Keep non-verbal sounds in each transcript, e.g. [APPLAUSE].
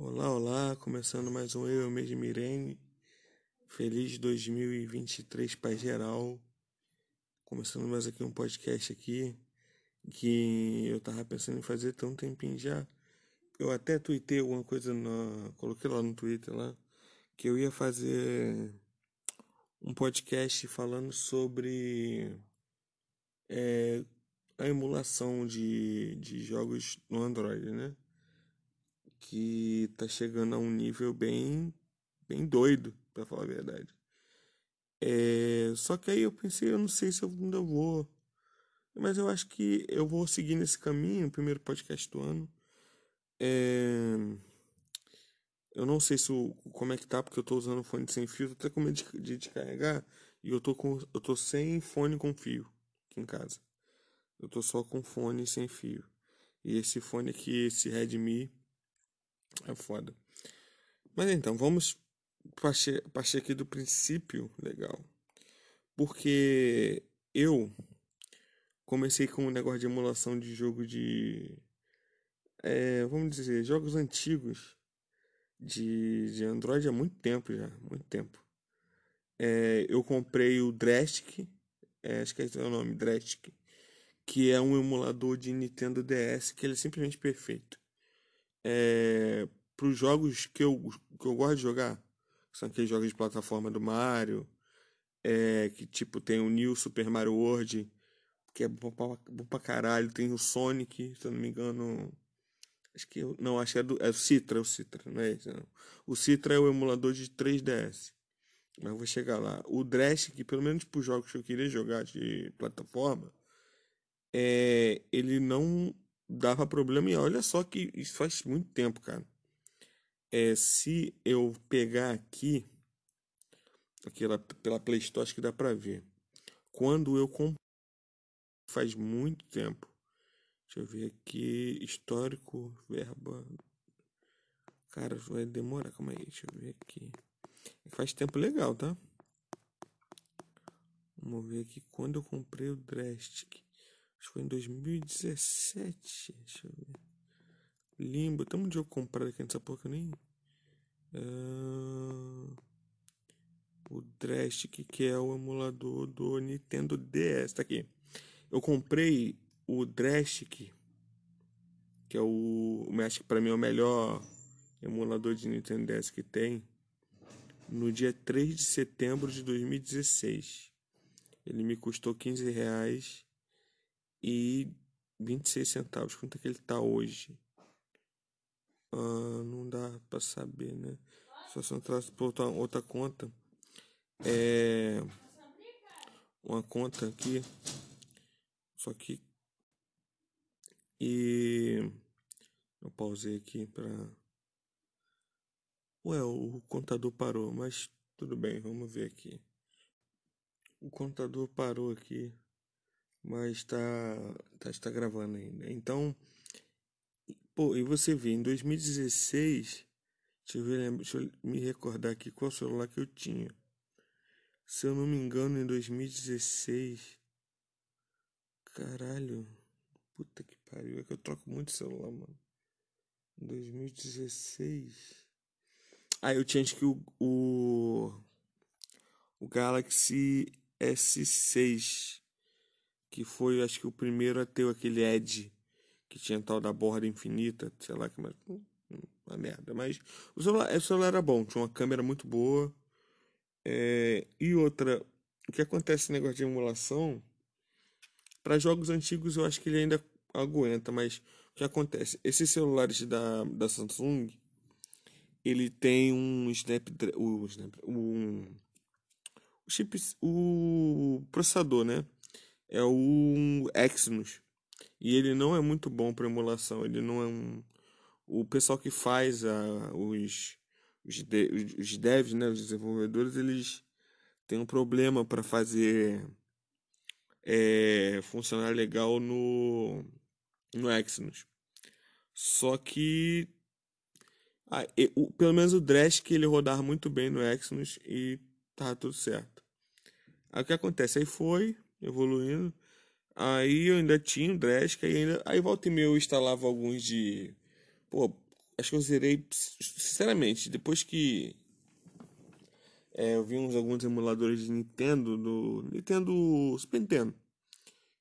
Olá, olá, começando mais um Eu, mês de Mirene. Feliz 2023 para geral. Começando mais aqui um podcast aqui que eu tava pensando em fazer tão tempinho já. Eu até tuitei alguma coisa na, coloquei lá no Twitter lá que eu ia fazer um podcast falando sobre é, a emulação de, de jogos no Android, né? Que tá chegando a um nível bem, bem doido, para falar a verdade. É, só que aí eu pensei, eu não sei se eu ainda vou. Mas eu acho que eu vou seguir nesse caminho, primeiro podcast do ano. É, eu não sei se o, como é que tá, porque eu tô usando fone sem fio, tô até com medo de, de. E eu tô, com, eu tô sem fone com fio aqui em casa. Eu tô só com fone sem fio. E esse fone aqui, esse Redmi, é foda. Mas então, vamos partir, partir aqui do princípio legal. Porque eu comecei com um negócio de emulação de jogo de. É, vamos dizer, jogos antigos de, de Android há muito tempo já. Muito tempo. É, eu comprei o Drastic, é, acho que é o nome, Drastic, que é um emulador de Nintendo DS que ele é simplesmente perfeito é, para os jogos que eu, que eu gosto de jogar, que são aqueles jogos de plataforma do Mario, é, que tipo tem o New Super Mario World, que é bom pra, bom pra caralho, tem o Sonic, se eu não me engano. Acho que não, acho que é, do, é o Citra, é o Citra, não é esse, não. O Citra é o emulador de 3DS. Mas eu vou chegar lá. O Dress, que pelo menos para os jogos que eu queria jogar de plataforma, é, ele não dava problema. E olha só que isso faz muito tempo, cara. É, se eu pegar aqui, aqui pela Play Store, acho que dá pra ver. Quando eu comprei, faz muito tempo. Deixa eu ver aqui, histórico, verba. Cara, vai demorar, calma aí, deixa eu ver aqui. Faz tempo legal, tá? Vamos ver aqui quando eu comprei o Drastic. Acho que foi em 2017. Deixa eu ver. Limbo. Tem um eu comprar aqui nessa porra nem. Uh, o Drastic, que é o emulador do Nintendo DS. Tá aqui. Eu comprei o Drastic, que é o. Acho que pra mim é o melhor emulador de Nintendo DS que tem. No dia 3 de setembro de 2016. Ele me custou 15 reais e 26 centavos. Quanto é que ele tá hoje? Ah, não dá para saber, né? Só se eu entrasse por outra, outra conta. É. Uma conta aqui. Só que. E. Eu pausei aqui para. Ué, o contador parou, mas tudo bem, vamos ver aqui. O contador parou aqui mas está tá, está gravando ainda. Então, pô, e você vê, em 2016, deixa eu, ver, deixa eu me recordar aqui qual celular que eu tinha. Se eu não me engano, em 2016, caralho, puta que pariu, é que eu troco muito celular, mano. Em 2016, ah, eu tinha acho que o, o, o Galaxy S6 que foi, acho que, o primeiro a ter aquele Edge, que tinha tal da borda infinita, sei lá que mais. Uma merda. Mas o celular, o celular era bom, tinha uma câmera muito boa. É, e outra, o que acontece nesse negócio de emulação, para jogos antigos eu acho que ele ainda aguenta, mas o que acontece? Esses celulares da, da Samsung, ele tem um Snapdragon, um, o chip, o processador, né? É o Exynos. E ele não é muito bom para emulação. Ele não é um. O pessoal que faz a, os, os, de, os devs, né, os desenvolvedores, eles têm um problema para fazer é, funcionar legal no, no Exynos. Só que. Ah, e, o, pelo menos o Dresk ele rodar muito bem no Exynos e tá tudo certo. Aí o que acontece? Aí foi, evoluindo. Aí eu ainda tinha o Dresk, aí ainda. Aí volta e meia eu instalava alguns de. Pô, acho que eu zerei, sinceramente, depois que é, eu vi uns alguns emuladores de Nintendo, do Nintendo Super Nintendo,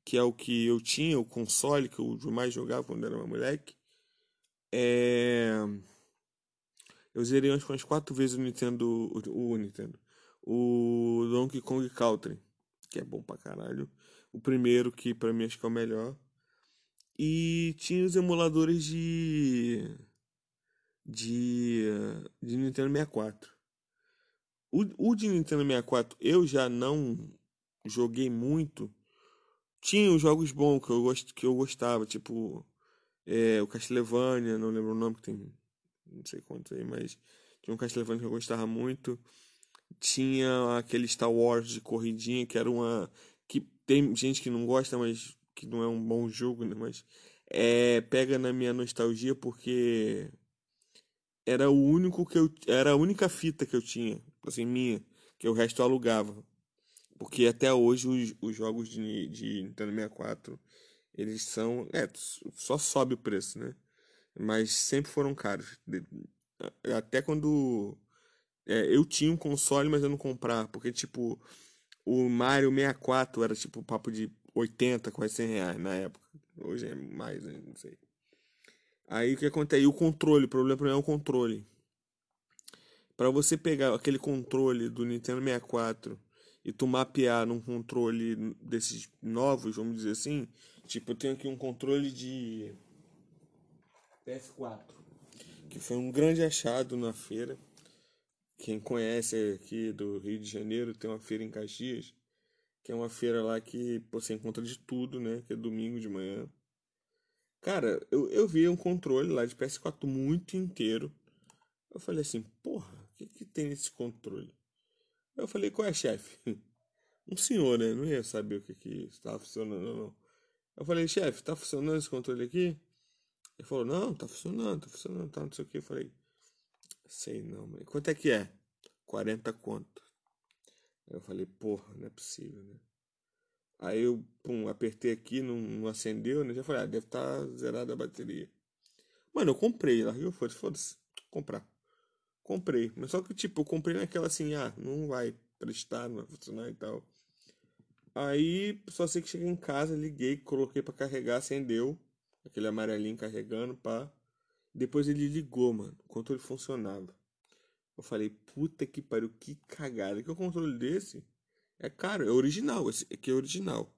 que é o que eu tinha, o console que eu mais jogava quando era uma moleque. É... Eu zerei umas, umas quatro vezes o Nintendo, o, o Nintendo, o Donkey Kong Country, que é bom pra caralho. O primeiro, que pra mim acho que é o melhor. E tinha os emuladores de. de. de Nintendo 64. O, o de Nintendo 64 eu já não joguei muito. Tinha os jogos bons que eu, gost, que eu gostava, tipo é, o Castlevania, não lembro o nome, que tem não sei quantos aí, mas tinha um Castlevania que eu gostava muito. Tinha aquele Star Wars de corridinha, que era uma. que tem gente que não gosta, mas que não é um bom jogo, né? Mas é, pega na minha nostalgia porque era o único que eu. Era a única fita que eu tinha, assim, minha, que o resto eu alugava. Porque até hoje os, os jogos de, de Nintendo 64 eles são. É, só sobe o preço, né? Mas sempre foram caros. Até quando. É, eu tinha um console, mas eu não comprava. Porque, tipo, o Mario 64 era tipo papo de 80, quase 100 reais na época. Hoje é mais, né? não sei. Aí o que acontece? E o controle, o problema mim é o controle. Para você pegar aquele controle do Nintendo 64 e tu mapear num controle desses novos, vamos dizer assim, tipo, eu tenho aqui um controle de PS4, que foi um grande achado na feira. Quem conhece aqui do Rio de Janeiro, tem uma feira em Caxias, que é uma feira lá que você encontra de tudo, né? Que é domingo de manhã. Cara, eu, eu vi um controle lá de PS4 muito inteiro. Eu falei assim, porra, o que, que tem nesse controle? Eu falei, qual é, chefe? [LAUGHS] Um senhor, né? Não ia saber o que que estava funcionando não. Eu falei, chefe, tá funcionando esse controle aqui? Ele falou, não, tá funcionando, tá funcionando, tá, não sei o que. Eu falei, sei não, mas quanto é que é? 40 conto. Eu falei, porra, não é possível, né? Aí eu, pum, apertei aqui, não, não acendeu, né? Já falei, ah, deve estar tá zerada a bateria. Mano, eu comprei, larguei o foda-se, comprar. Comprei, mas só que, tipo, eu comprei naquela assim, ah, não vai prestar, não vai funcionar e tal. Aí, só sei que cheguei em casa, liguei, coloquei para carregar, acendeu, aquele amarelinho carregando, pá. Depois ele ligou, mano, o controle funcionava. Eu falei, puta que pariu, que cagada. Que o controle desse é caro, é original, esse aqui é original.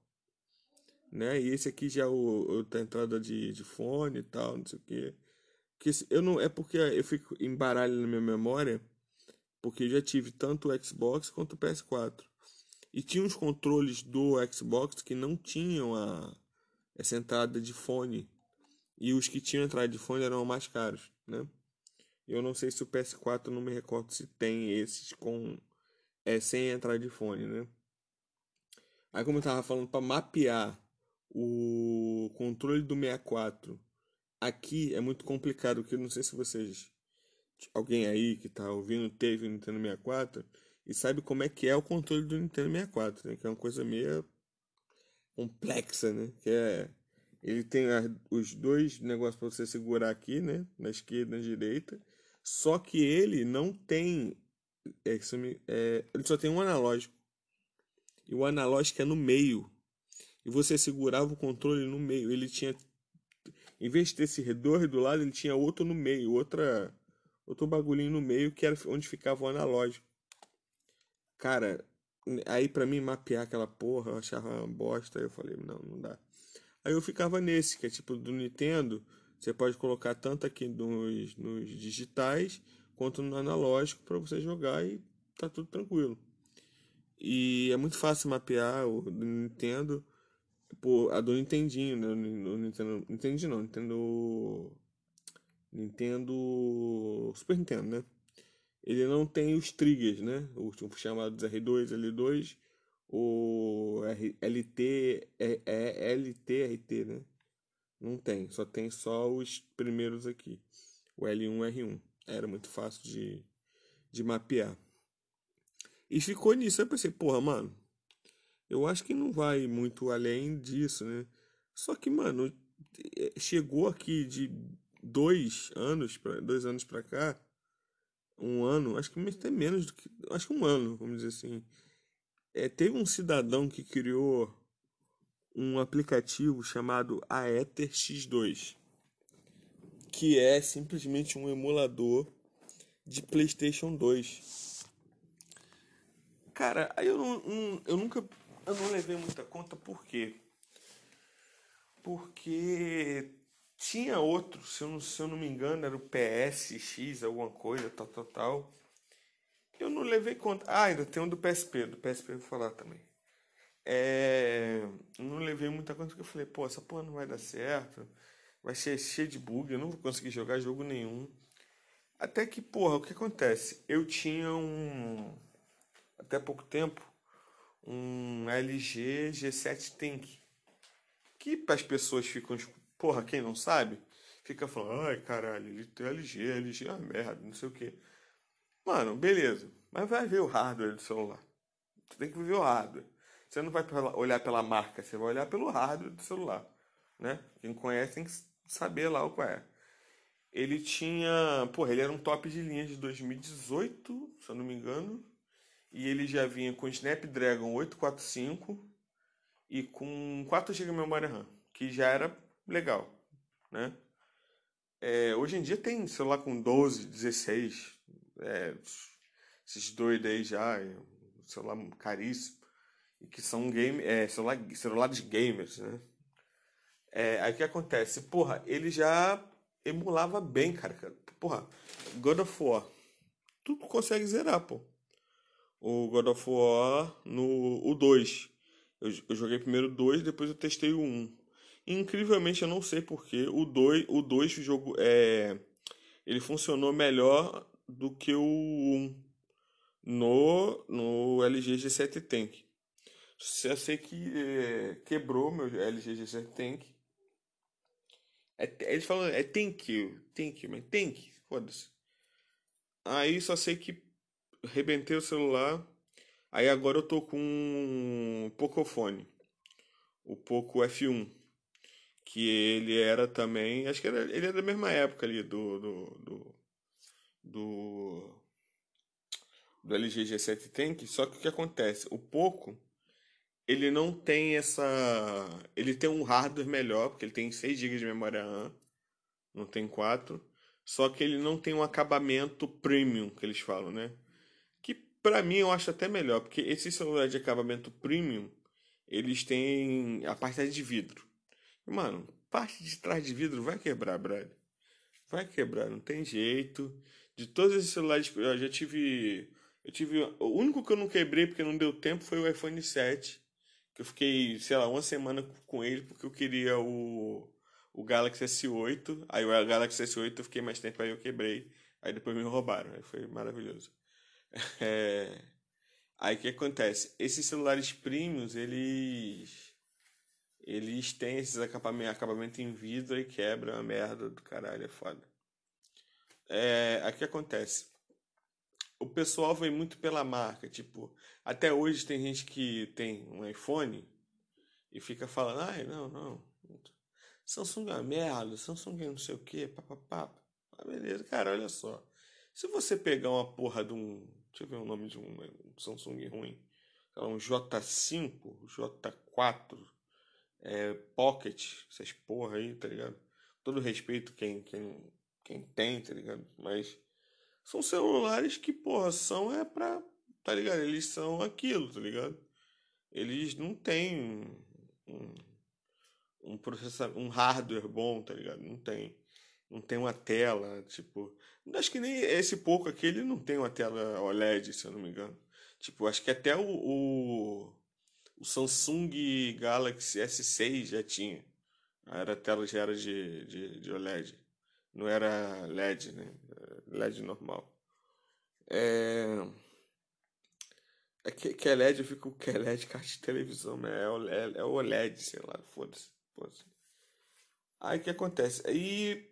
Né? E esse aqui já é o, o entrada de, de fone e tal, não sei o que. que eu não, é porque eu fico embaralho na minha memória, porque eu já tive tanto o Xbox quanto o PS4. E tinha uns controles do Xbox que não tinham a, essa entrada de fone. E os que tinham entrada de fone eram mais caros, né? Eu não sei se o PS4, não me recordo se tem esses com é, sem entrada de fone, né? Aí como eu tava falando, para mapear o controle do 64 aqui é muito complicado, porque eu não sei se vocês alguém aí que tá ouvindo teve o Nintendo 64 e sabe como é que é o controle do Nintendo 64, né? Que é uma coisa meio complexa, né? Que é ele tem os dois negócios para você segurar aqui, né? Na esquerda e na direita. Só que ele não tem. É, é, ele só tem um analógico. E o analógico é no meio. E você segurava o controle no meio. Ele tinha. Em vez de ter esse redor do lado, ele tinha outro no meio. Outra, outro bagulhinho no meio que era onde ficava o analógico. Cara, aí para mim mapear aquela porra, eu achava uma bosta. Aí eu falei, não, não dá. Aí eu ficava nesse, que é tipo do Nintendo. Você pode colocar tanto aqui nos, nos digitais quanto no analógico para você jogar e tá tudo tranquilo. E é muito fácil mapear o do Nintendo por a do Nintendinho, né? No Nintendo, Nintendo não, Nintendo Nintendo Super Nintendo, né? Ele não tem os triggers, né? Os chamados R2, L2, o LT, é, é LTRT, né? Não tem, só tem só os primeiros aqui. O L1 R1. Era muito fácil de, de mapear. E ficou nisso. Eu pensei, porra, mano, eu acho que não vai muito além disso, né? Só que, mano, é, chegou aqui de dois anos, pra, dois anos pra cá, um ano, acho que até menos do que. Acho que um ano, vamos dizer assim. É, teve um cidadão que criou um aplicativo chamado Aether X2, que é simplesmente um emulador de PlayStation 2. Cara, aí eu, não, não, eu nunca eu não levei muita conta por quê? Porque tinha outro, se eu, não, se eu não me engano, era o PSX, alguma coisa, tal, tal, tal. Eu não levei conta. Ah, ainda tem um do PSP, do PSP eu vou falar também. É, não levei muita conta porque eu falei, pô, essa porra não vai dar certo. Vai ser cheio de bug, eu não vou conseguir jogar jogo nenhum. Até que, porra, o que acontece? Eu tinha um. Até pouco tempo, um LG G7 Tank. Que as pessoas ficam, porra, quem não sabe, fica falando, ai caralho, ele tem LG, LG é uma merda, não sei o que. Mano, beleza. Mas vai ver o hardware do celular. Você tem que ver o hardware. Você não vai olhar pela marca, você vai olhar pelo hardware do celular. Né? Quem conhece tem que saber lá o qual é. Ele tinha. Porra, ele era um top de linha de 2018, se eu não me engano. E ele já vinha com Snapdragon 845 e com 4 GB de memória RAM, que já era legal, né? É, hoje em dia tem celular com 12, 16, é, esses doidos aí já, celular caríssimo, e que são game, é, celular, celulares gamers, né? É, aí o que acontece? Porra, ele já emulava bem, cara. Porra, God of War. Tu consegue zerar, pô. O God of War no o 2. Eu, eu joguei primeiro o 2, depois eu testei o 1. Incrivelmente eu não sei porque o 2, o 2 o jogo é ele funcionou melhor do que o 1 no no LG G7 Tank. Eu sei que é, quebrou meu LG G7 Tank é, eles falam, é thank you, mas thank, foda-se. Aí só sei que rebentei o celular. Aí agora eu tô com um Pocophone, o Poco F1, que ele era também, acho que era, ele é da mesma época ali do do do, do, do LG G7 Tank, só que o que acontece, o Poco ele não tem essa. Ele tem um hardware melhor, porque ele tem 6 GB de memória RAM, não tem 4. Só que ele não tem um acabamento premium, que eles falam, né? Que para mim eu acho até melhor, porque esse celular de acabamento premium, eles têm a parte de vidro. Mano, parte de trás de vidro vai quebrar, brother. Vai quebrar, não tem jeito. De todos esses celulares, eu já tive. Eu tive. O único que eu não quebrei porque não deu tempo foi o iPhone 7 eu fiquei, sei lá, uma semana com ele porque eu queria o, o Galaxy S8. Aí o Galaxy S8 eu fiquei mais tempo, aí eu quebrei. Aí depois me roubaram. Aí foi maravilhoso. [LAUGHS] É... Aí o que acontece? Esses celulares premiums, eles. Eles têm esses acabamentos acabamento em vidro e quebra a merda do caralho, é foda. É, que acontece? o pessoal vem muito pela marca. Tipo, até hoje tem gente que tem um iPhone e fica falando, ai, não, não. Samsung é uma merda, Samsung é não sei o que, papapá. Ah, beleza, cara, olha só. Se você pegar uma porra de um. Deixa eu ver o nome de um, um Samsung ruim. Um J5, J4, é, Pocket, essas porra aí, tá ligado? Todo respeito quem, quem, quem tem, tá ligado? Mas são celulares que, porra, são é pra. Tá ligado? Eles são aquilo, tá ligado? Eles não têm um, um processamento, um hardware bom, tá ligado? Não tem. Não tem uma tela, tipo. Acho que nem esse pouco aqui ele não tem uma tela OLED, se eu não me engano. Tipo, acho que até o, o, o Samsung Galaxy S6 já tinha. Era, a tela já era de, de, de OLED. Não era LED, né? LED normal. É. É que, que é LED, eu fico que é LED, caixa de televisão, né? É é o LED, sei lá, foda-se. Foda Aí o que acontece? Aí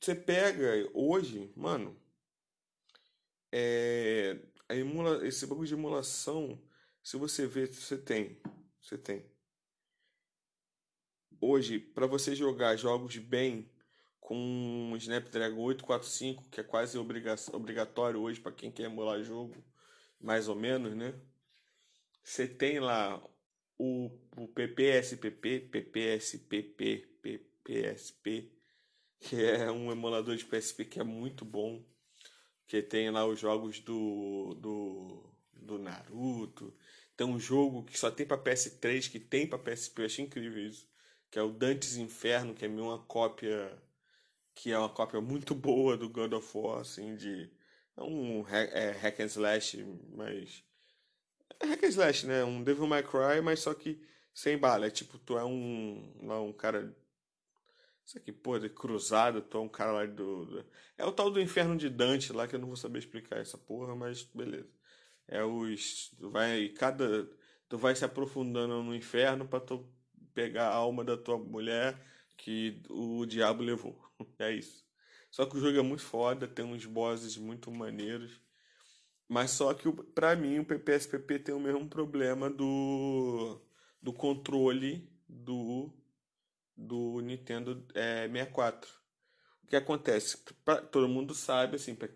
você pega hoje, mano, é, a emula, esse bagulho de emulação, se você vê, você tem, você tem. Hoje, para você jogar jogos bem, com um Snapdragon 845, que é quase obriga obrigatório hoje para quem quer emular jogo, mais ou menos, né? Você tem lá o, o PPSPP, PPSPP, PPSP, que é um emulador de PSP que é muito bom, que tem lá os jogos do, do, do Naruto, tem um jogo que só tem para PS3, que tem para PSP, eu acho incrível isso, que é o Dantes Inferno, que é uma cópia que é uma cópia muito boa do God of War, assim, de é um é, hack and slash, mas é hack and slash, né? Um Devil May Cry, mas só que sem bala. É tipo, tu é um, lá, um cara. Isso aqui, pô, de cruzado, tu é um cara lá do, do. É o tal do inferno de Dante lá, que eu não vou saber explicar essa porra, mas beleza. É os. Tu vai. Cada. Tu vai se aprofundando no inferno pra tu pegar a alma da tua mulher que o diabo levou. É isso. Só que o jogo é muito foda, tem uns bosses muito maneiros. Mas só que para mim o PPSPP tem o mesmo problema do, do controle do, do Nintendo é, 64. O que acontece? Pra, todo mundo sabe, assim, pra,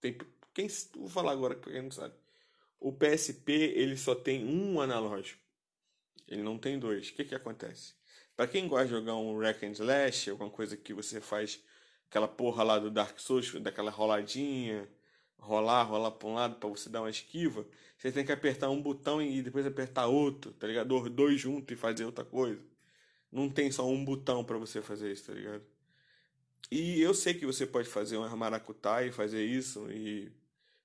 tem, quem, vou falar agora para quem não sabe. O PSP ele só tem um analógico. Ele não tem dois. O que, que acontece? Para quem gosta de jogar um Rack and Slash, alguma coisa que você faz aquela porra lá do Dark Souls, daquela roladinha, rolar, rolar para um lado para você dar uma esquiva, você tem que apertar um botão e depois apertar outro, tá ligado? Dois juntos e fazer outra coisa. Não tem só um botão para você fazer isso, tá ligado? E eu sei que você pode fazer um maracutaia e fazer isso e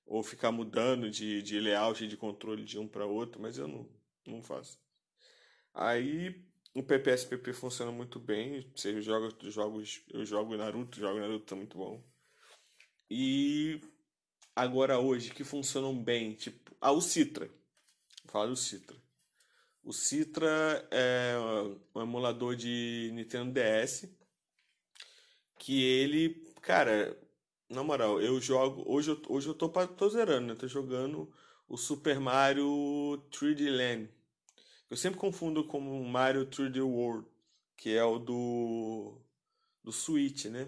ou ficar mudando de, de layout de controle de um para outro, mas eu não, não faço. Aí o PPSPP funciona muito bem. Você joga jogos, eu jogo Naruto, jogo Naruto tá muito bom. E agora hoje que funcionam bem, tipo, ah, o Citra. Vou falar do Citra. O Citra é um emulador de Nintendo DS que ele, cara, na moral, eu jogo, hoje eu, hoje eu tô, tô zerando, né? Tô jogando o Super Mario 3D Land. Eu sempre confundo com o Mario 3D World, que é o do do Switch, né?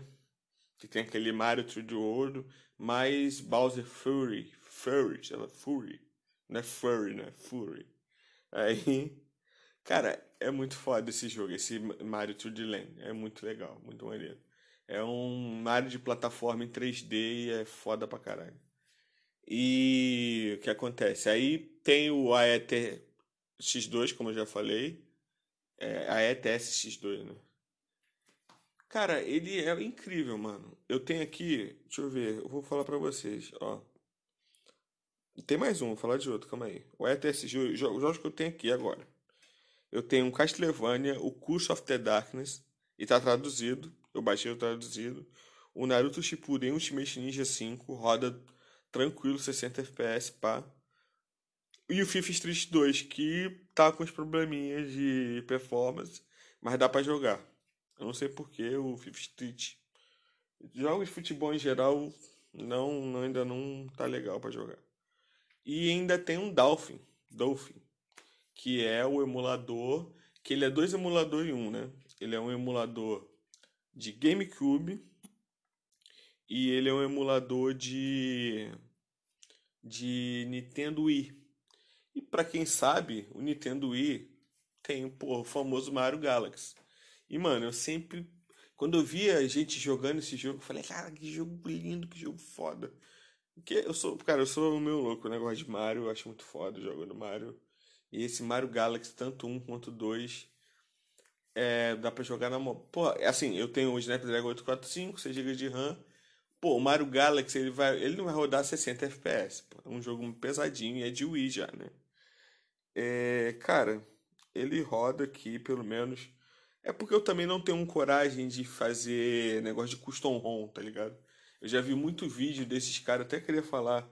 Que tem aquele Mario 3D World mais Bowser Fury. Fury, chama Fury. Não é Furry, né? Fury. Aí, cara, é muito foda esse jogo, esse Mario 3D Land. É muito legal, muito maneiro. É um Mario de plataforma em 3D e é foda pra caralho. E o que acontece? Aí tem o AET X2, como eu já falei. É, a ETS X2, né? Cara, ele é incrível, mano. Eu tenho aqui, deixa eu ver, eu vou falar para vocês, ó. Tem mais um, vou falar de outro, calma aí. O ETS, os jogos que eu tenho aqui agora. Eu tenho um Castlevania, o Curse of the Darkness, e tá traduzido, eu baixei o traduzido. O Naruto Shippuden Ultimate Ninja 5 roda tranquilo 60 FPS, pá. E o FIFA Street 2, que tá com os probleminhas de performance, mas dá para jogar. Eu não sei porque o Fifth Street. Jogos de futebol em geral não, ainda não tá legal para jogar. E ainda tem um Dolphin, Dolphin, que é o emulador, que ele é dois emuladores em um, né? Ele é um emulador de GameCube e ele é um emulador de de Nintendo Wii. E para quem sabe, o Nintendo Wii tem o famoso Mario Galaxy. E, mano, eu sempre. Quando eu via gente jogando esse jogo, eu falei, cara, que jogo lindo, que jogo foda. Porque eu sou, cara, eu sou o meu louco, o negócio de Mario, eu acho muito foda jogando Mario. E esse Mario Galaxy, tanto um quanto dois, é, dá pra jogar na mão. Pô, é assim, eu tenho o Snapdragon 845, 6 GB de RAM. Pô, o Mario Galaxy, ele, vai, ele não vai rodar 60 FPS. É um jogo pesadinho e é de Wii já, né? É, cara, ele roda aqui, pelo menos é porque eu também não tenho coragem de fazer negócio de custom ROM, tá ligado? Eu já vi muito vídeo desses caras, até queria falar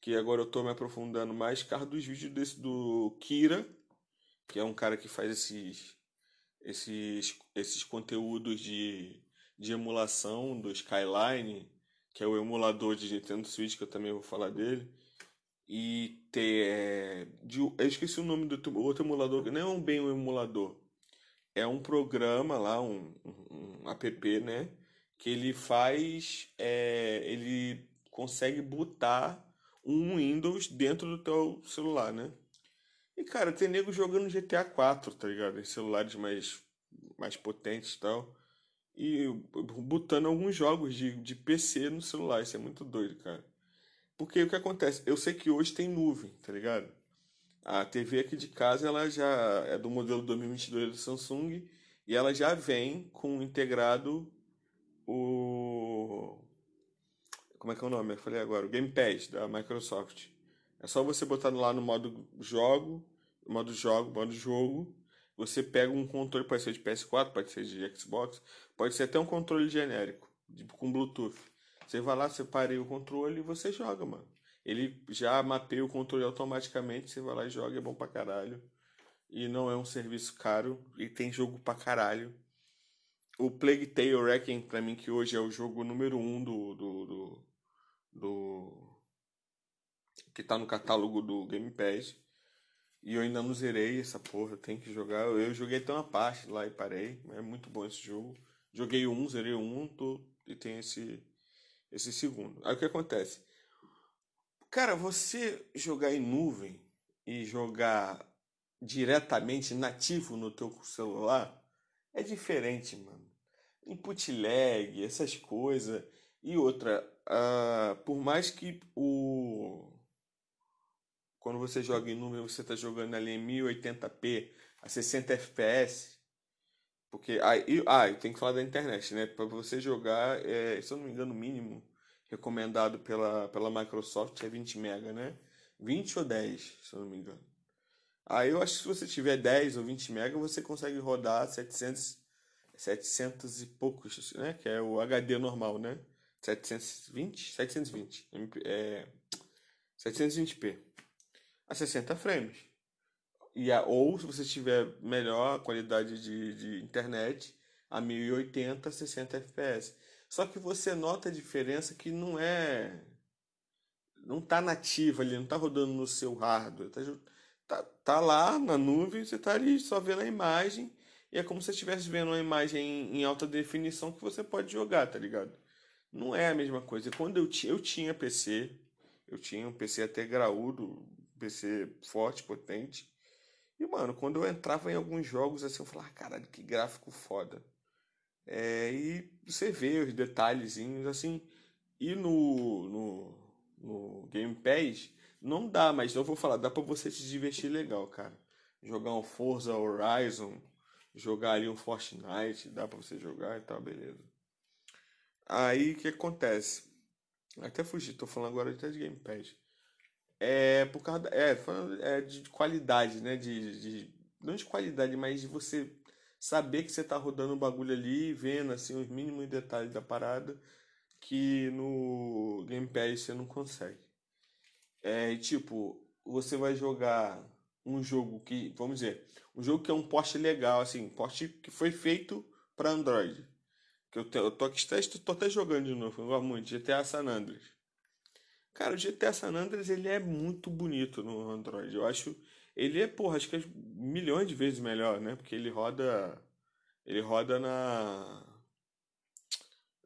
que agora eu tô me aprofundando mais, cara, dos vídeos desse do Kira, que é um cara que faz esses esses esses conteúdos de de emulação do Skyline, que é o emulador de Nintendo Switch, que eu também vou falar dele. E ter. É, de, eu esqueci o nome do outro emulador, não é bem um emulador é um programa lá, um, um, um app, né? que ele faz, é, ele consegue botar um Windows dentro do teu celular, né? E cara, tem nego jogando GTA 4, tá ligado? Em celulares mais, mais potentes e tal. E botando alguns jogos de, de PC no celular. Isso é muito doido, cara. Porque o que acontece? Eu sei que hoje tem nuvem, tá ligado? A TV aqui de casa ela já é do modelo 2022 do Samsung e ela já vem com integrado o como é que é o nome? Eu falei agora, o Game Pass da Microsoft. É só você botar lá no modo jogo, modo jogo, modo jogo. Você pega um controle, pode ser de PS4, pode ser de Xbox, pode ser até um controle genérico, com Bluetooth. Você vai lá, separa o controle e você joga, mano. Ele já mapeia o controle automaticamente, você vai lá e joga, é bom pra caralho. E não é um serviço caro, e tem jogo pra caralho. O Plague Tale Wrecking, pra mim, que hoje é o jogo número um do, do, do do que tá no catálogo do Game Pass. E eu ainda não zerei essa porra, tem que jogar. Eu joguei até uma parte lá e parei. É muito bom esse jogo. Joguei um, zerei um, tô, e tem esse esse segundo. Aí o que acontece? Cara, você jogar em nuvem e jogar diretamente nativo no teu celular é diferente, mano. Input lag, essas coisas. E outra, uh, por mais que o quando você joga em número, você está jogando ali em 1080p a 60 fps. Porque aí, ah, tem que falar da internet, né? Para você jogar, é, se eu não me engano, o mínimo recomendado pela, pela Microsoft é 20 MB, né? 20 ou 10, se eu não me engano. Aí eu acho que se você tiver 10 ou 20 MB, você consegue rodar 700, 700 e poucos, né? Que é o HD normal, né? 720, 720, é, 720p a 60 frames. E a, ou se você tiver melhor qualidade de, de internet, a 1080, 60 fps. Só que você nota a diferença que não é não tá nativa ali, não tá rodando no seu hardware, tá, tá, tá lá na nuvem, você tá ali só vendo a imagem, e é como se você estivesse vendo uma imagem em, alta definição que você pode jogar, tá ligado? não é a mesma coisa. Quando eu eu tinha PC, eu tinha um PC até graúdo, PC forte, potente. E, mano, quando eu entrava em alguns jogos assim, eu falava, caralho, que gráfico foda. É, e você vê os detalhezinhos assim. E no, no, no Game Pass, não dá, mas eu vou falar, dá pra você se divertir legal, cara. Jogar um Forza Horizon, jogar ali um Fortnite, dá pra você jogar e tal, beleza. Aí o que acontece? Até fugi, tô falando agora até de Game Pass. É por causa. É, é, de qualidade, né? De, de, não de qualidade, mas de você saber que você tá rodando o bagulho ali, vendo assim os mínimos detalhes da parada que no Game Pass você não consegue. É tipo, você vai jogar um jogo que, vamos dizer, um jogo que é um poste legal, assim, poste que foi feito para Android. Que eu, te, eu tô, aqui, tô até jogando de novo, eu gosto muito, GTA San Andreas. Cara, o GTA San Andreas ele é muito bonito no Android. Eu acho. Ele é, porra, acho que é milhões de vezes melhor, né? Porque ele roda. Ele roda na.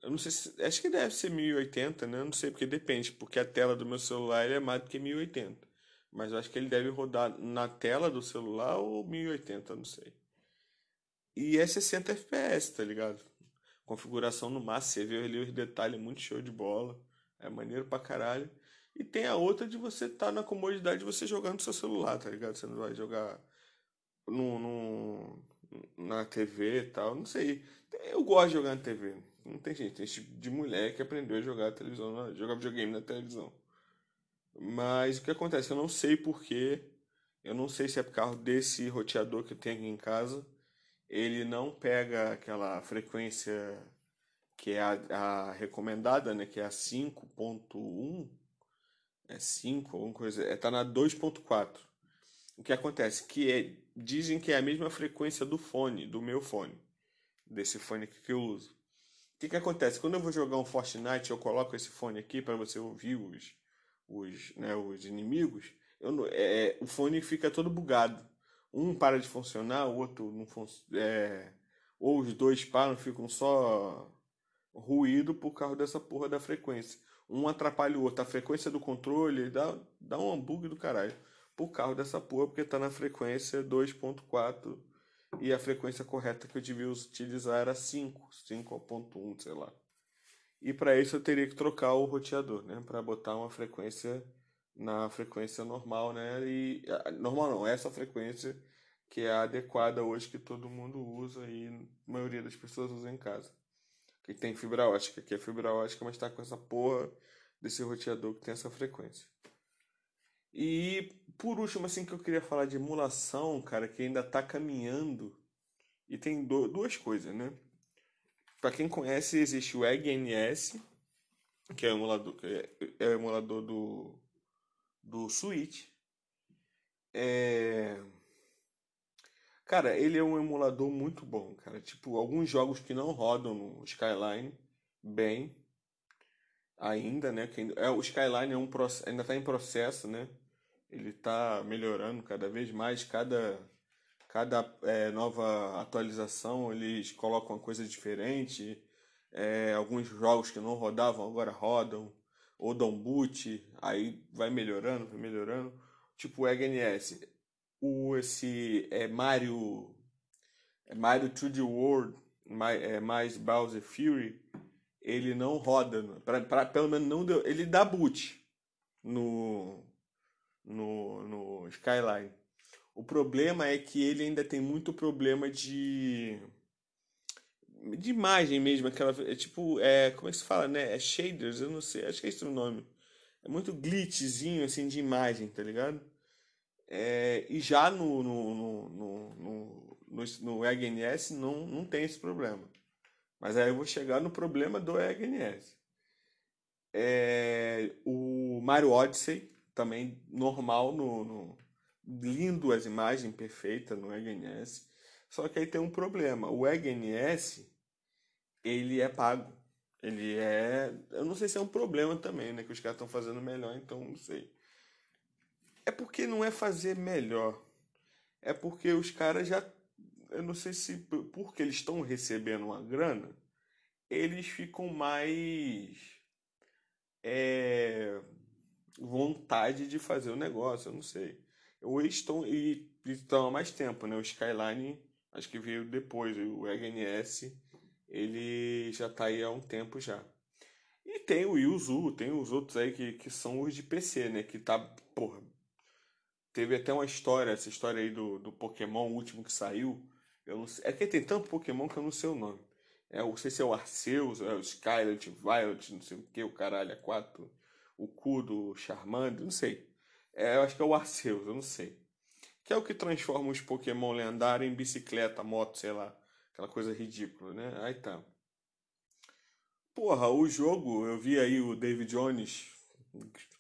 Eu não sei se. Acho que deve ser 1080, né? Eu não sei, porque depende. Porque a tela do meu celular é mais do que 1080. Mas eu acho que ele deve rodar na tela do celular ou 1080, não sei. E é 60 FPS, tá ligado? configuração no máximo, você vê ali os detalhes, muito show de bola. É maneiro pra caralho. E tem a outra de você estar tá na comodidade de você jogar no seu celular, tá ligado? Você não vai jogar no, no, na TV e tal, não sei. Eu gosto de jogar na TV. Não tem gente, tem tipo de mulher que aprendeu a jogar televisão, jogar videogame na televisão. Mas o que acontece? Eu não sei porquê. Eu não sei se é por causa desse roteador que eu tenho aqui em casa ele não pega aquela frequência que é a, a recomendada, né, que é a 5.1, é 5, alguma coisa, é, tá na 2.4. O que acontece? Que é, dizem que é a mesma frequência do fone, do meu fone, desse fone que eu uso. O que, que acontece? Quando eu vou jogar um Fortnite, eu coloco esse fone aqui para você ouvir os, os, né, os inimigos, eu, é, o fone fica todo bugado um para de funcionar, o outro não funciona. É, ou os dois param, ficam só ruído por causa dessa porra da frequência. Um atrapalha o outro. A frequência do controle dá, dá um bug do caralho. Por causa dessa porra, porque tá na frequência 2.4 e a frequência correta que eu devia utilizar era 5, 5.1, sei lá. E para isso eu teria que trocar o roteador, né, para botar uma frequência na frequência normal, né? E normal não, essa frequência que é adequada hoje que todo mundo usa e maioria das pessoas usa em casa. Que tem fibra ótica, que é fibra ótica, mas está com essa porra desse roteador que tem essa frequência. E por último, assim, que eu queria falar de emulação, cara, que ainda está caminhando. E tem do, duas coisas, né? Para quem conhece, existe o EggNS, que é o emulador, que é, é o emulador do, do Switch. É... Cara, ele é um emulador muito bom, cara. Tipo, alguns jogos que não rodam no Skyline bem ainda, né? Que é, o Skyline é um, ainda está em processo, né? Ele está melhorando cada vez mais. Cada, cada é, nova atualização eles colocam uma coisa diferente. É, alguns jogos que não rodavam agora rodam. Ou dão boot, aí vai melhorando, vai melhorando. Tipo o EGNS. O, esse é Mario. É Mario 3D World, mais, é, mais Bowser Fury. Ele não roda. Pra, pra, pelo menos não deu. Ele dá boot no, no, no Skyline. O problema é que ele ainda tem muito problema de de imagem mesmo, aquela é tipo, é, como é que se fala, né? É shaders, eu não sei, acho que é esse o nome. É muito glitchzinho assim de imagem, tá ligado? É, e já no no, no, no, no, no, no EGNS não, não tem esse problema. Mas aí eu vou chegar no problema do EGNS. É, o Mario Odyssey também normal no, no lindo as imagens perfeitas no EGNS. Só que aí tem um problema. O EGNS ele é pago. Ele é, eu não sei se é um problema também, né, que os caras estão fazendo melhor, então não sei. É porque não é fazer melhor. É porque os caras já eu não sei se porque eles estão recebendo uma grana, eles ficam mais é, vontade de fazer o negócio, eu não sei. Eles estão, e estão há mais tempo, né? O Skyline, acho que veio depois, o EGNS, ele já está aí há um tempo já. E tem o Yuzu, tem os outros aí que, que são os de PC, né? Que tá, porra, teve até uma história, essa história aí do, do Pokémon último que saiu. Eu não sei, é que tem tanto Pokémon que eu não sei o nome. É, não sei se é o Arceus, é o Skylet, Violet, não sei o que, o caralho, é 4 o cu do Charmander, não sei. É, eu acho que é o Arceus, eu não sei. Que é o que transforma os Pokémon lendários em bicicleta, moto, sei lá. Aquela coisa ridícula, né? Aí tá. Porra, o jogo, eu vi aí o David Jones.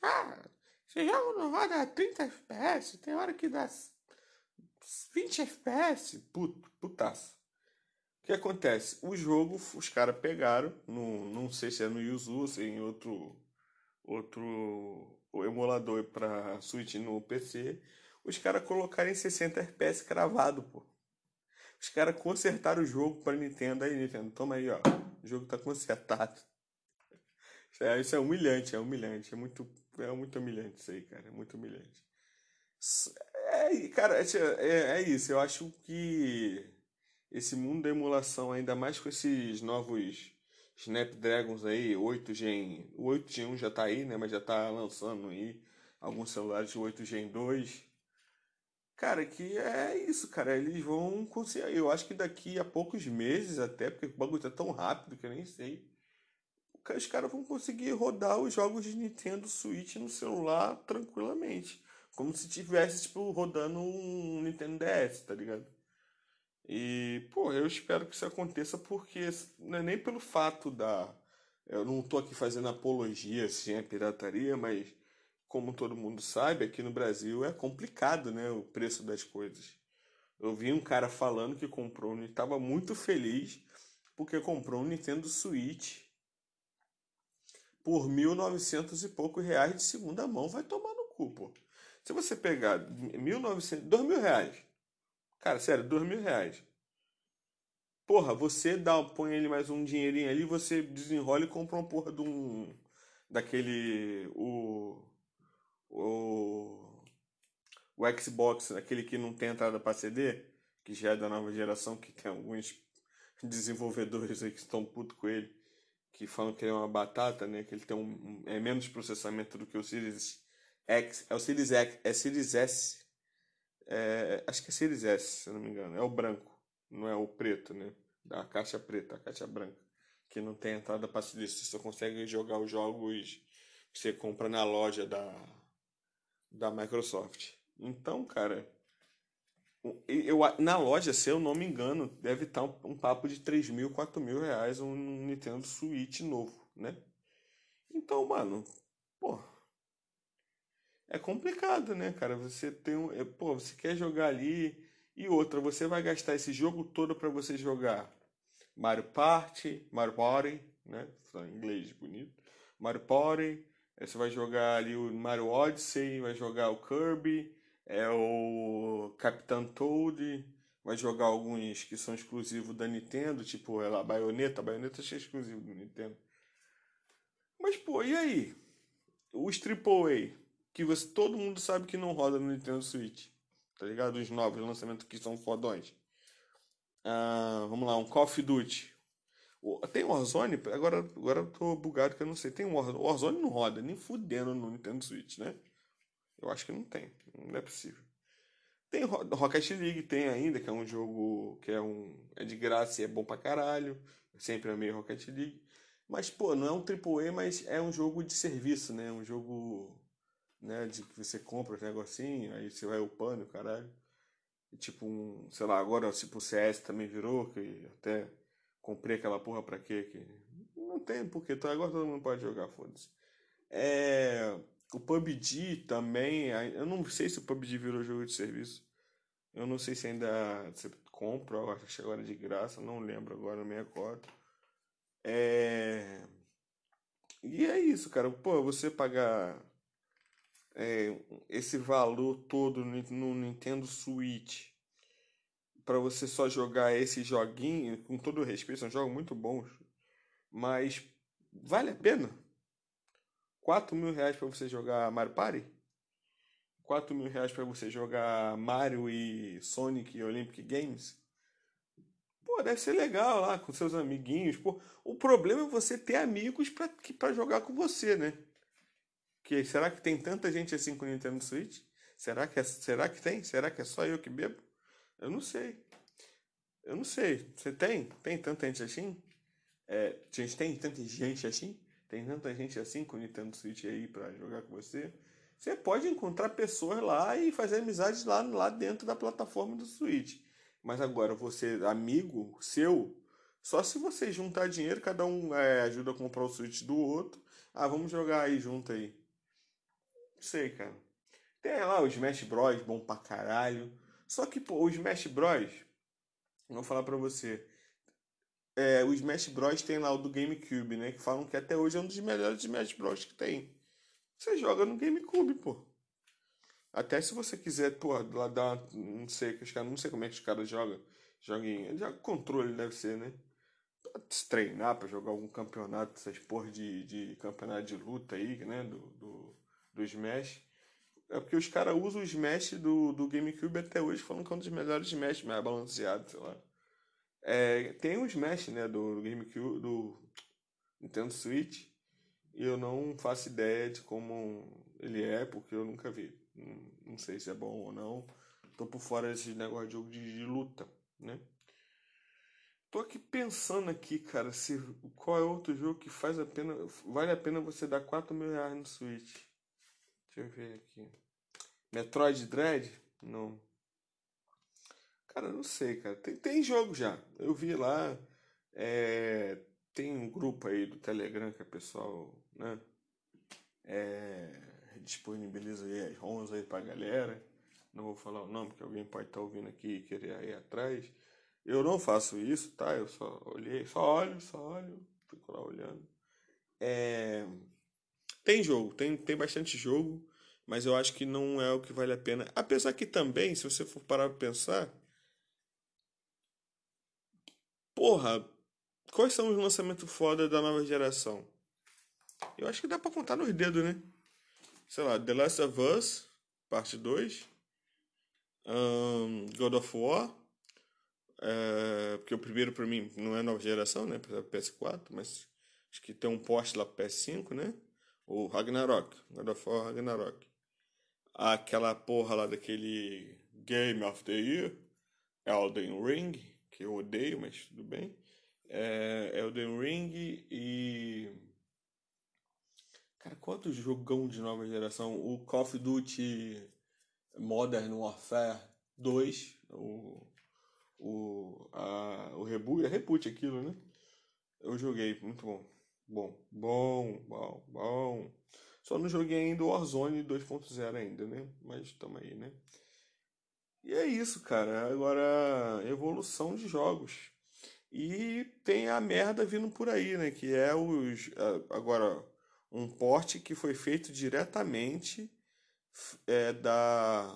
Ah, esse jogo não roda 30 FPS, tem hora que dá 20 FPS. Puto, putaço. O que acontece? O jogo, os caras pegaram, no, não sei se é no Yuzu, se é em outro outro emulador para Switch no PC, os caras colocaram em 60 FPS cravado, pô. Os caras consertaram o jogo para Nintendo. Aí, Nintendo, toma aí, ó. O jogo tá consertado. [LAUGHS] É, isso é humilhante, é humilhante. É muito, é muito humilhante isso aí, cara. É muito humilhante. É, cara, é, é, é isso. Eu acho que esse mundo da emulação, ainda mais com esses novos Snapdragons aí, 8 Gen, o 8 Gen 1 já tá aí, né, mas já tá lançando aí alguns celulares de 8 Gen 2. Cara, que é isso, cara, eles vão conseguir, eu acho que daqui a poucos meses até, porque o bagulho tá tão rápido que eu nem sei. Os caras vão conseguir rodar os jogos de Nintendo Switch no celular tranquilamente. Como se tivesse, tipo, rodando um Nintendo DS, tá ligado? E, pô, eu espero que isso aconteça porque não é nem pelo fato da. Eu não estou aqui fazendo apologia assim à pirataria, mas como todo mundo sabe, aqui no Brasil é complicado, né, o preço das coisas. Eu vi um cara falando que comprou estava muito feliz porque comprou um Nintendo Switch por 1.900 e poucos reais de segunda mão. Vai tomar no cu, pô. Se você pegar 1.900, 2 mil reais Cara, sério, dois mil reais. Porra, você dá, põe ele mais um dinheirinho ali, você desenrola e compra uma porra de um. Daquele. O. O. O Xbox, aquele que não tem entrada para CD, que já é da nova geração, que tem alguns [LAUGHS] desenvolvedores aí que estão putos com ele, que falam que é uma batata, né? Que ele tem um, é menos processamento do que o Series X. É o Series X, é Series S. É, acho que é Series S, se não me engano. É o branco, não é o preto, né? Da caixa preta, a caixa branca. Que não tem entrada para CD. Você só consegue jogar os jogos que você compra na loja da, da Microsoft. Então, cara, eu, na loja, se eu não me engano, deve estar um, um papo de 3 mil, 4 mil reais um Nintendo Switch novo, né? Então, mano, pô. É complicado, né, cara? Você tem um. É, pô, você quer jogar ali. E outra, você vai gastar esse jogo todo para você jogar Mario Party, Mario Party, né? Em inglês bonito. Mario Party. Você vai jogar ali o Mario Odyssey, vai jogar o Kirby é o Capitão Toad, vai jogar alguns que são exclusivos da Nintendo, tipo ela, Bayonetta, a Bayonetta é exclusivo do Nintendo. Mas pô, e aí? Os AAA, que você, todo mundo sabe que não roda no Nintendo Switch, tá ligado? Os novos lançamentos que são fodões. Ah, vamos lá, um Call of Duty. Tem Warzone? Agora, agora eu tô bugado que eu não sei. Tem Warzone. Warzone não roda, nem fudendo no Nintendo Switch, né? Eu acho que não tem. Não é possível. Tem Rocket League, tem ainda, que é um jogo que é um é de graça e é bom pra caralho. Sempre amei Rocket League. Mas, pô, não é um AAA, mas é um jogo de serviço, né? Um jogo né, de que você compra um negocinho, aí você vai upando, caralho. E, tipo, um, sei lá, agora tipo o CS também virou, que até comprei aquela porra pra quê? Que não tem porque, agora todo mundo pode jogar, foda-se. É o PUBG também, eu não sei se o PUBG virou jogo de serviço. Eu não sei se ainda você compra, acho que agora é de graça, não lembro agora, não me recordo. É... E é isso, cara. Pô, você pagar é, esse valor todo no Nintendo Switch para você só jogar esse joguinho, com todo respeito, são jogos muito bons, mas vale a pena? 4 mil reais para você jogar Mario Party? 4 mil reais para você jogar Mario e Sonic e Olympic Games? Pô, deve ser legal lá com seus amiguinhos. Pô, o problema é você ter amigos para jogar com você, né? Que, será que tem tanta gente assim com o Nintendo Switch? Será que, é, será que tem? Será que é só eu que bebo? Eu não sei. Eu não sei. Você tem? Tem tanta gente assim? É, gente, tem tanta gente assim? Tem tanta gente assim com o Nintendo Switch aí para jogar com você. Você pode encontrar pessoas lá e fazer amizades lá, lá dentro da plataforma do Switch. Mas agora, você, amigo seu, só se você juntar dinheiro, cada um é, ajuda a comprar o Switch do outro. Ah, vamos jogar aí junto aí. Sei, cara. Tem lá o Smash Bros, bom pra caralho. Só que, pô, o Smash Bros, vou falar pra você, é, o Smash Bros tem lá o do GameCube, né? Que falam que até hoje é um dos melhores Smash Bros que tem. Você joga no GameCube, pô. Até se você quiser, pô, lá dar. Não sei, que não sei como é que os caras jogam. Joguem. Já controle deve ser, né? Pra se treinar pra jogar algum campeonato, essas porra de, de campeonato de luta aí, né? Do, do, do Smash. É porque os caras usam o Smash do, do GameCube até hoje, falando que é um dos melhores Smash, mais balanceado, sei lá. É, tem o Smash, né, do GameCube, do Nintendo Switch, e eu não faço ideia de como ele é, porque eu nunca vi. Não, não sei se é bom ou não. Tô por fora desse negócio de jogo de, de, luta, né? Tô aqui pensando aqui, cara, se qual é outro jogo que faz a pena, vale a pena você dar 4 mil reais no Switch. Deixa eu ver aqui. Metroid Dread? Não. Cara, não sei, cara. Tem, tem jogo já. Eu vi lá. É, tem um grupo aí do Telegram que o pessoal, né? É, disponibiliza aí as ROMs aí pra galera. Não vou falar o nome, porque alguém pode estar tá ouvindo aqui e querer ir atrás. Eu não faço isso, tá? Eu só olhei, só olho, só olho, fico lá olhando. É, tem jogo, tem, tem bastante jogo, mas eu acho que não é o que vale a pena. Apesar que também, se você for parar pra pensar, porra, quais são os lançamentos foda da nova geração? Eu acho que dá pra contar nos dedos, né? Sei lá, The Last of Us, parte 2. Um, God of War. É, porque o primeiro pra mim não é nova geração, né? PS4, mas acho que tem um poste lá pro PS5, né? O Ragnarok. God of War Ragnarok. Aquela porra lá daquele Game of the Year. Elden Ring, que eu odeio, mas tudo bem. É, Elden Ring e Cara, quantos jogão de nova geração? O Call of Duty Modern Warfare 2, o, o, a, o reboot, é reboot aquilo, né? Eu joguei, muito bom. Bom, bom, bom, bom. Só não joguei ainda o Warzone 2.0 ainda, né? Mas tamo aí, né? E é isso, cara. Agora, evolução de jogos. E tem a merda vindo por aí, né? Que é os. Agora um porte que foi feito diretamente é, da.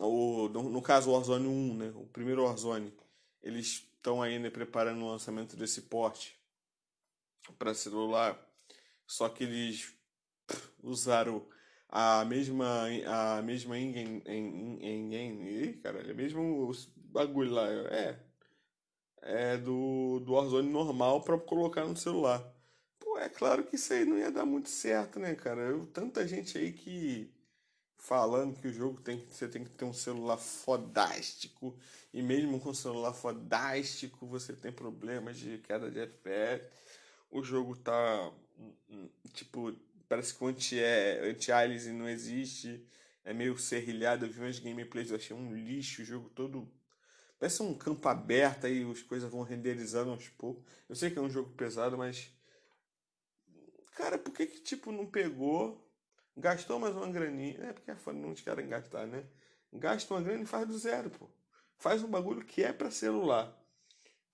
O, no, caso, o Warzone 1, né? o primeiro Warzone. Eles estão ainda preparando o lançamento desse porte para celular, só que eles usaram a mesma a mesma engine, engine, caralho, é mesmo bagulho lá, é é do do Warzone normal para colocar no celular. Pô, é claro que isso aí não ia dar muito certo, né, cara? Eu, tanta gente aí que falando que o jogo tem você tem que ter um celular fodástico e mesmo com um celular fodástico você tem problemas de queda de FPS. O jogo tá tipo, parece que o anti-aliasing anti não existe, é meio serrilhado. Eu vi umas gameplays, eu achei um lixo, o jogo todo parece um campo aberto aí, as coisas vão renderizando aos poucos. Eu sei que é um jogo pesado, mas Cara, por que que, tipo, não pegou, gastou mais uma graninha, é porque não querem gastar, né? Gasta uma grana e faz do zero, pô. Faz um bagulho que é para celular,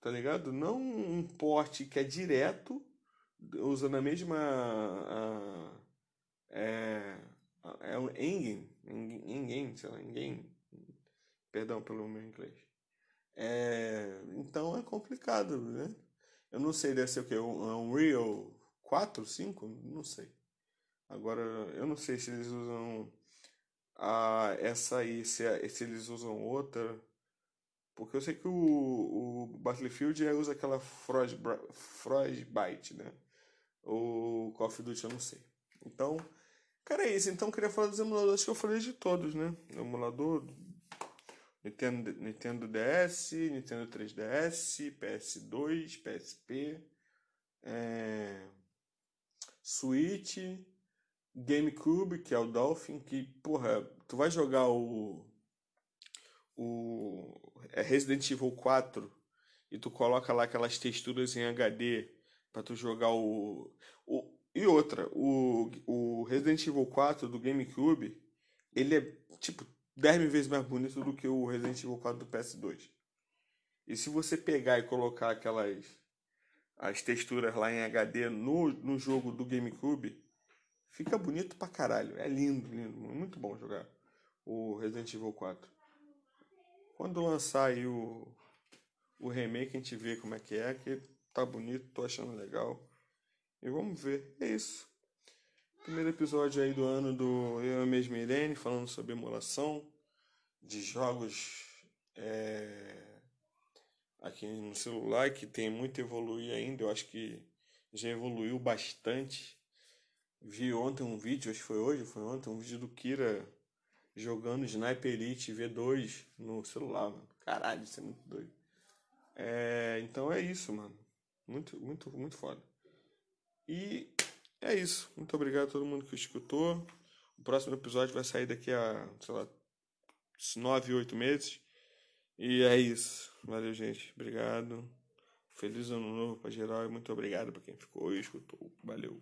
tá ligado? Não um porte que é direto, usando a mesma... A, é, é um engine, engine, sei lá, engine, perdão pelo meu inglês. É, então é complicado, né? Eu não sei, deve ser o que? Um Unreal 4, 5? Não sei. Agora, eu não sei se eles usam a, essa aí, se, se eles usam outra. Porque eu sei que o, o Battlefield usa aquela Frostbite, né? O Call of Duty eu não sei. Então, cara, é isso. Então, queria falar dos emuladores que eu falei de todos, né? Emulador Nintendo, Nintendo DS, Nintendo 3DS, PS2, PSP, é, Switch, GameCube, que é o Dolphin, que, porra, tu vai jogar o. O é Resident Evil 4 e tu coloca lá aquelas texturas em HD para tu jogar o, o. E outra, o, o Resident Evil 4 do GameCube, ele é tipo 10 mil vezes mais bonito do que o Resident Evil 4 do PS2. E se você pegar e colocar aquelas as texturas lá em HD no, no jogo do GameCube, fica bonito pra caralho. É lindo, lindo. Muito bom jogar o Resident Evil 4. Quando lançar aí o, o remake, a gente vê como é que é, que tá bonito, tô achando legal. E vamos ver. É isso. Primeiro episódio aí do ano do Eu Mesmo Irene, falando sobre emulação de jogos. É aqui no celular, que tem muito evoluir ainda. Eu acho que já evoluiu bastante. Vi ontem um vídeo, acho que foi hoje, foi ontem, um vídeo do Kira jogando Sniper Elite V2 no celular, mano. Caralho, isso é muito doido. É, então é isso, mano. Muito, muito, muito foda. E é isso. Muito obrigado a todo mundo que escutou. O próximo episódio vai sair daqui a, sei lá, 9, 8 meses. E é isso. Valeu, gente. Obrigado. Feliz ano novo para geral e muito obrigado para quem ficou e escutou. Valeu.